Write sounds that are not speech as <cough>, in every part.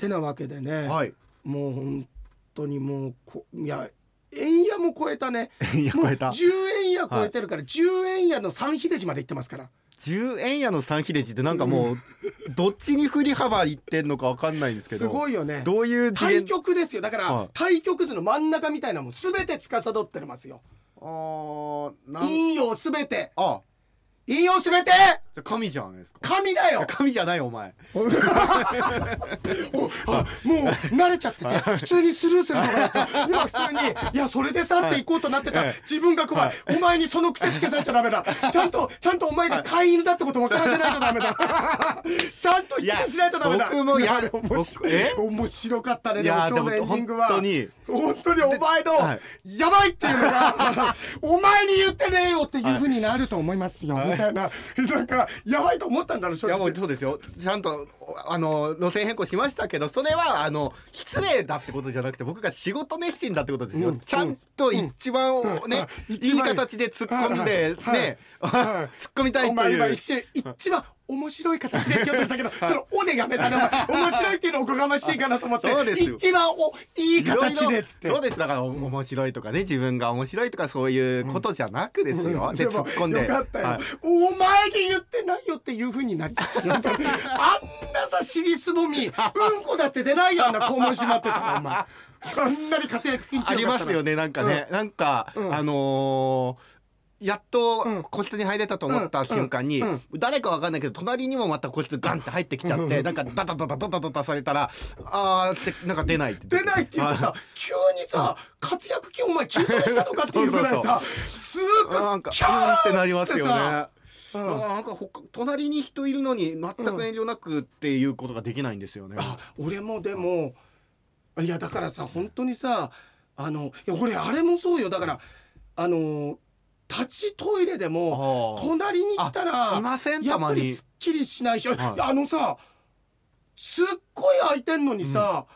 てなわけでね、はい。もう本当にもうこいや円屋も超えたね。もういや超えた。10円屋超えてるから、10円屋の三秀寺まで行ってますから。10円屋の三秀寺ってなんかもう <laughs> どっちに振り幅いってんのかわかんないんですけど。すごいよね。どういう次対元極ですよ。だから、はい。対極図の真ん中みたいなもん全て司ってますよ。あーなん陰陽全て。あ陰陽全てじゃあ神じゃないですか。神だよ！神じゃないよお前。おあもう慣れちゃってて普通にスルーするのがやって今普通に「いやそれでさ」って行こうとなってた。はい。自分が怖い。お前にその癖つけさせちゃダメだ。ちゃんとちゃんとお前が飼い犬だってこと分からせないとダメだ。<laughs> ちゃんとしつけしないとダメだ。僕もやる。面白面白かったねでも今日のエンディングは。本当に。本当にお前のはやばいっていうのが <laughs> お前に言ってねえよっていうふうになると思いますよ。みたいな。<laughs> なんかやばいと思ったんだろう正いやも直うそうですよ。ちゃんとあの路線変更しましたけどそれはあの失礼だってことじゃなくて僕が仕事熱心だってことですよ、うん。ちゃんと一番ね、<laughs> 一番いい。形で突っ込んで、はいね、はい <laughs> 突っ込みたいおっていう一瞬一番面白い形で言おうとしたけど、その「お」でやめたの面白いっていうのおこがましいかなと思って一番おいい形でっつって。そうです。だからお面白いとかね自分が面白いとかそういうことじゃなくですよ、で突っ込んで。よかったよ、はい。お前に言ってないよっていうふうになりあんなさ尻すぼみ。うんこだって出ないような肛門閉まってたのお前。そんなに活躍金ありますよねなんかね、なんか、うん。あのーやっとうん個室に入れたと思った瞬間に、うん誰かわかんないけど隣にもまた個室ガンって入ってきちゃって、なんかダダダダダダダダされたらあーってなんか出ないって出ないっていうかさ急にさ活躍金お前筋トレしたのかっていうぐらいさすぐなんかキャーってなりますよね。あうんーなんか他隣に人いるのに全く遠慮なくっていうことができないんですよね。あ俺もでもいやだからさ本当にさあのいや俺あれもそうよだからあの立ちトイレでも隣に来たらあいませんやっぱりすっきりしないし、はい。あのさすっごい空いてんのにさ、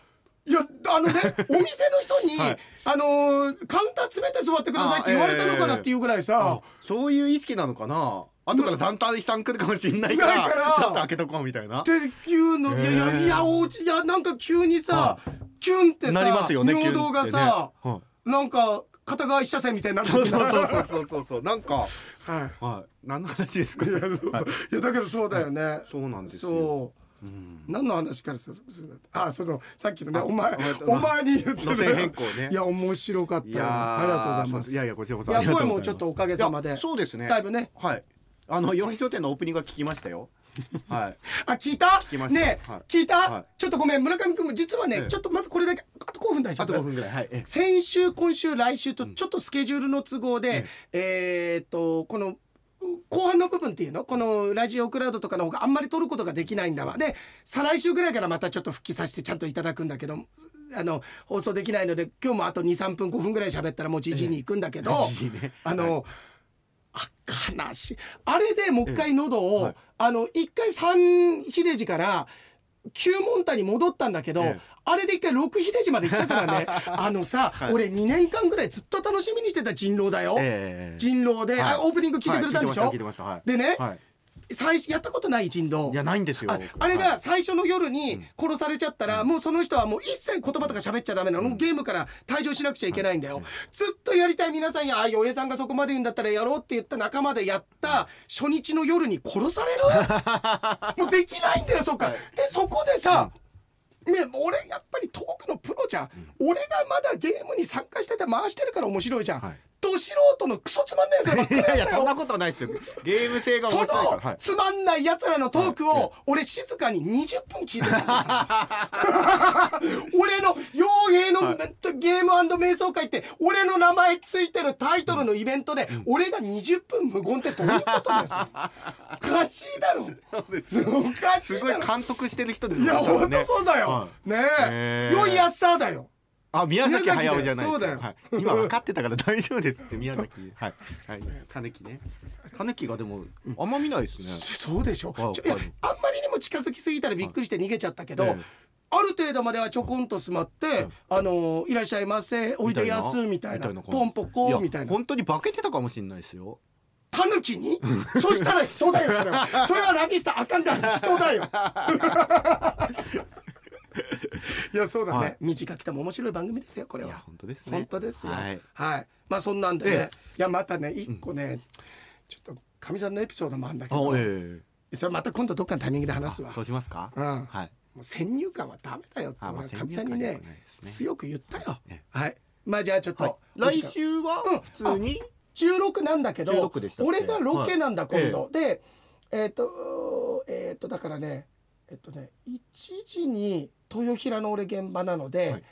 いやあのね <laughs> お店の人に、はい。あのーカウンター詰めて座ってくださいって言われたのかなっていうぐらいさ、あそういう意識なのかな？後から団体さん来るかもしれないからないから。ちょっと開けとこうみたいな。っていうの、いやいやいやおうちいやなんか急にさ、キュンってさね尿道がさ、ねなんか片側一車線みたいになってそうるそうそうそうそうそう。なんか。はい。はい。何の話ですか？いやそうそう。はい。いやだけどそうだよね。そうなんですよ。そう。うん。何の話からする？あそのさっきのねあお前あお前に言って路線変更ね。いや面白かった。よいやーありがとうございます。いやいやこちらこそ。いや声もちょっとおかげさまで。そうですね。だいぶね。はい。あの四商店のオープニングは聞きましたよはい。<laughs> あ聞いた？きました。ねはい。聞いた、はい。ちょっとごめん村上君も実はね、ええ。ちょっとまずこれだけあと5分大丈あと夫5分ぐらい。はい。え先週今週来週とちょっとスケジュールの都合で、えーっとこの後半の部分っていうの？このラジオクラウドとかの方があんまり撮ることができないんだわ。で再来週ぐらいからまたちょっと復帰させてちゃんといただくんだけどあの放送できないので今日もあと23分5分ぐらい喋ったらもうじじに行くんだけど、<laughs> いいね。あの、あ悲しい。あれでもう一回喉を、はい。あの一回三秀寺から九門太に戻ったんだけど、ええ。あれで一回六秀寺まで行ったからね。<laughs> あのさ、はい。俺2年間ぐらいずっと楽しみにしてた人狼だよ、ええ。人狼で、はい。あオープニング聞いてくれたんでしょ、はい。でね、はい最初やったことない人狼いやないんですよ。ああれはい。が最初の夜に殺されちゃったら、もうその人はもう一切言葉とか喋っちゃダメなの、ゲームから退場しなくちゃいけないんだよ、ずっとやりたい皆さんやあ洋江さんがそこまで言うんだったらやろうって言った仲間でやった初日の夜に殺される？<laughs> もうできないんだよそっか、はい。でそこでさ、ね、俺やっぱりトークのプロじゃん、俺がまだゲームに参加してて回してるから面白いじゃん、はい。ど素人のクソつまんないやつばっかり <laughs> いやいやそんなことないですよ。ゲーム性がそ面白い。からのはい。つまんない奴らのトークを俺静かに20分聞いてた。<laughs> 俺の瞑想会って俺の名前ついてるタイトルのイベントで俺が20分無言ってどういうことですよ <laughs> おかしいだろ。そうですよ。おかしいすごい監督してる人ですいや本当そうだよ。はねへえー。良いやつさだよ。あ宮崎駿じゃないそうだよ。はい、今分かってたから大丈夫ですって宮崎。<laughs> はい。はい。タヌキね。タヌキがでもあんま見ないですね。そうでしょ？はいあんまりにも近づきすぎたらびっくりして逃げちゃったけど、ええある程度まではちょこんと座って「あのいらっしゃいませおいでやす」みたいな「みたいなポンポコ」みたいな。本当に化けてたかもしれないですよ。タヌキに？<laughs> そしたら人だよそれは。<laughs> それはラビスタあかんだ人だよ。<laughs> いやそうだね、はい。短くても面白い番組ですよこれは。本当ですね。本当ですよ。ははい。い、まあそんなんでね、えいやまたね一個ね、ちょっとかみさんのエピソードもあるんだけあど、え。それまた今度どっかのタイミングで話すわ。えそうしますか？うん。はいもう先入観はダメだよってかみさんにね強く言ったよ。えはい。まあじゃあちょっと、来週は？うん。普通に？16なんだけど16でしたっけ？俺がロケなんだはい。今度、でえっ、とえっ、とだからねえっ、とね1時に豊平の俺現場なので、はい。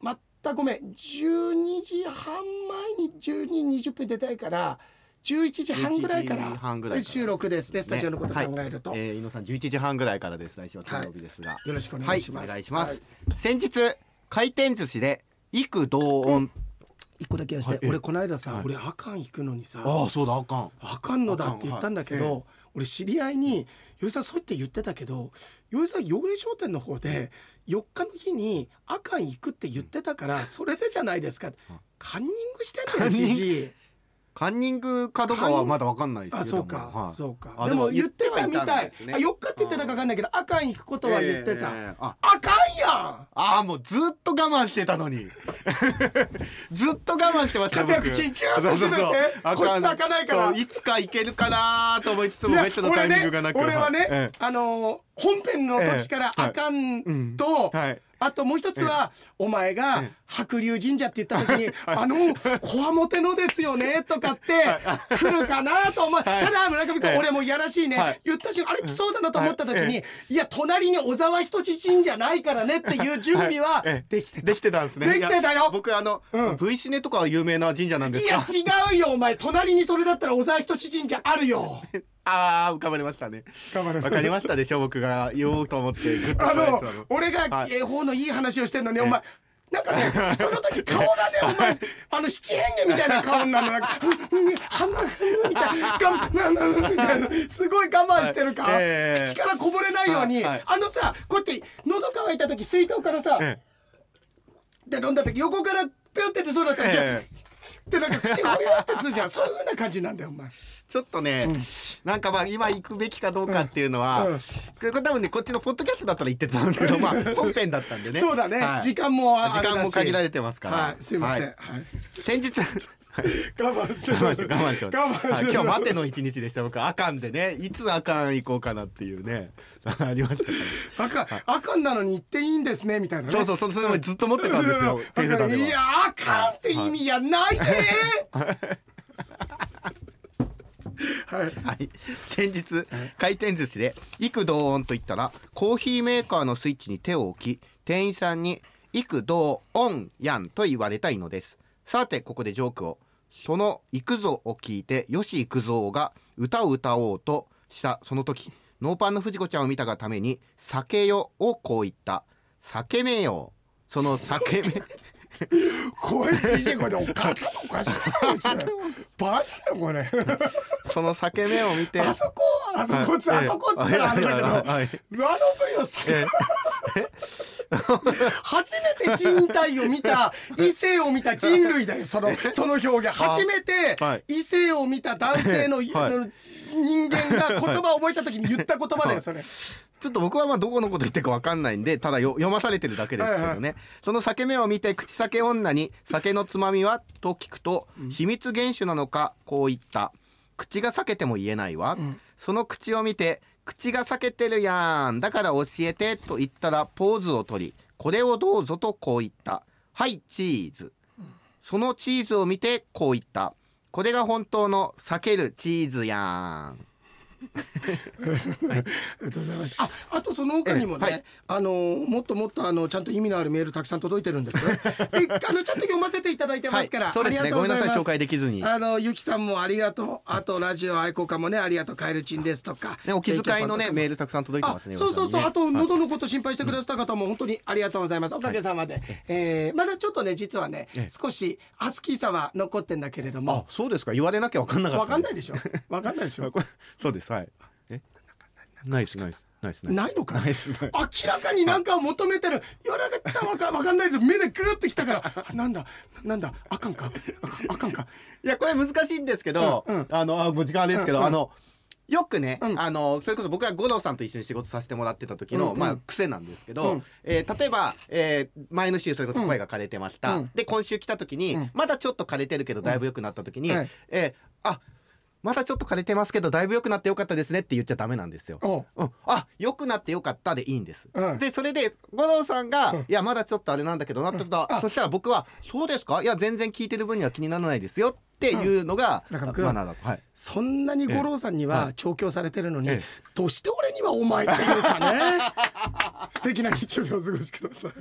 またごめん12時半前に12時20分出たいから11時半ぐらいか11時半ぐら収録ですねスタジオのこと考ねえると、はいえー、井野さん11時半ぐらいからです。来週は金曜日ですが、よろしくおはい願いします、お願いします、はい先日回転寿司で幾同音、一個だけはして、俺この間さ、はい。俺あかん行くのにさああそうだあかんあかんのだって言ったんだけど、俺知り合いに「よいさんそう言って言ってたけどよいさん洋平商店の方で4日の日にあかん行くって言ってたからそれでじゃないですか」カンニングしてんのよじじい <laughs> カンニングかどうかはまだわかんないですけどあそうか、はい。そうか。あでも言ってたみはたい。んですねあ4日って言ってたか分かんないけどあかん行くことは言ってた、ええああかんやあーもうずっと我慢してたのに。<laughs> ずっと我慢してました活躍僕緊急と閉めて？あ個室開かないから。そういつか行けるかなと思いつつもいやベッドのタイミングがなく俺ね俺はね、えあのー本編の時からええ。あかんと、えはい。あともう一つは、お前がええ白龍神社って言った時に、<laughs> あの、こわもてのですよね、とかって、来るかなと思う。ただ、村上君、ええ俺もいやらしいね、はい。言った瞬間、あれ来そうだなと思った時に、はい。いや、隣に小沢仁志神社ないからねっていう準備はええ。できてた。できてたんですね。できてたよ。僕あの、V シネとかは有名な神社なんですいやか違うよお前。隣にそれだったら小沢仁志神社あるよ。<laughs> ああ浮かばれましたね。わかりましたでしょ僕が言おうと思ってあの俺がは。い。絵本のいい話をしてんのに、お前なんかねその時顔がねお前あの七変化みたいな顔になるのな。んかうんうん半分みたいなみたいな。すごい我慢してる顔、はいええ。口からこぼれないように、あのさこうやって喉乾いた時水筒からさ、えで飲んだ時横からピュって出そうだったら、ええでなんか口がほやってするじゃん。<laughs> そういう風な感じなんだよお前。ちょっとね、なんかまあ今行くべきかどうかっていうのは、うん。うんこれ多分ねこっちのポッドキャストだったら言ってたんですけど <laughs> まあ本編だったんでね。そうだね、はい。時間もあ時間も限られてますから、はい。すいません、ははい。い先日 <laughs> 我慢して我慢して我慢して我慢してはい。今日待ての一日でした。僕あかんでね。いつあかん行こうかなっていうね。ありましたから。あかん、あかんなのに言っていいんですねみたいなね。そうそうそれもずっと思ってたんですよ。いやあかんって意味やないではい。はい、先日回転寿司で幾同音と言ったらコーヒーメーカーのスイッチに手を置き店員さんに「幾同音やん」と言われたいのです。さてここでジョークをその「行くぞ」を聞いて吉幾三が歌を歌おうとしたその時ノーパンの藤子ちゃんを見たがために「酒よ」をこう言った「酒めよ」その酒めこいつじこれでおか頭おかしいなこいつ。バカだよこれ。その酒めを見て。あそこあそこあそこっつったらあれだけど、あの部位をさ。<laughs> <laughs> 初めて人体を見た異性を見た人類だよそのその表現。初めてはい。異性を見た男性の、はい。あの人間が言葉を覚えた時に言った言葉だよそれ。ちょっと僕はまあどこのこと言ってるかわかんないんでただよ読まされてるだけですけどね、その酒目を見て口酒女に「酒のつまみは?」と聞くと、秘密厳守なのかこう言った「口が裂けても言えないわ」その口を見て「口が裂けてるやん。だから教えて」と言ったらポーズを取り「これをどうぞ」とこう言った「はいチーズ」そのチーズを見てこう言った「これが本当の裂けるチーズやん」ありがとうございました。あ、あとその他にもね、ええはいあのもっともっとあのちゃんと意味のあるメールたくさん届いてるんです <laughs> あのちゃんと読ませていただいてますから、はいそうですねごめんなさい紹介できずにあのゆきさんもありがとう。あとラジオ愛好家もねありがとう。カエルチンですとか。ね、お気遣いのねメール。ルたくさん届いてあますね。そうそうそう、あと喉のこと心配してくださった方も本当にありがとうございますおかげさまで、えーまだちょっとね実はねええ少しハスキーさは残ってんだけれどあも、そうですか。言われなきゃわかんなかった。わかんないでしょわかんないでしょこれ <laughs> そうです。はい。え、ナイスナイスナイスナイス。ないのか？ナイスナイス。明らかに何かを求めてる。言わなかったわかわかんないです。目でグーってきたから。あなんだ？なんだ？あかんか？あかんあか？いやこれ難しいんですけど、うんうん。あのあもう時間あれですけど、うんうん。あのよくね、うん。あのそれこそ僕は五郎さんと一緒に仕事させてもらってた時の、うんうん。まあ、癖なんですけど、うん。えー例えば、えー前の週それこそ声が枯れてました、うん。で今週来た時に、うん。まだちょっと枯れてるけどだいぶ良くなった時に、うん。はい。えーあまだちょっと枯れてますけどだいぶ良くなってよかったですねって言っちゃダメなんですよ。おう。うん、あ良くなってよかったでいいんです。うん。でそれで五郎さんが、うん。いやまだちょっとあれなんだけどなってことは、あ。そしたら僕は「そうですか？いや全然聞いてる分には気にならないですよ」っていうのが、マナーだと。はい。そんなに五郎さんにえは調教されてるのに、ええ。どうして俺にはお前っていうかね。<laughs> 素敵な日曜日をお過ごしください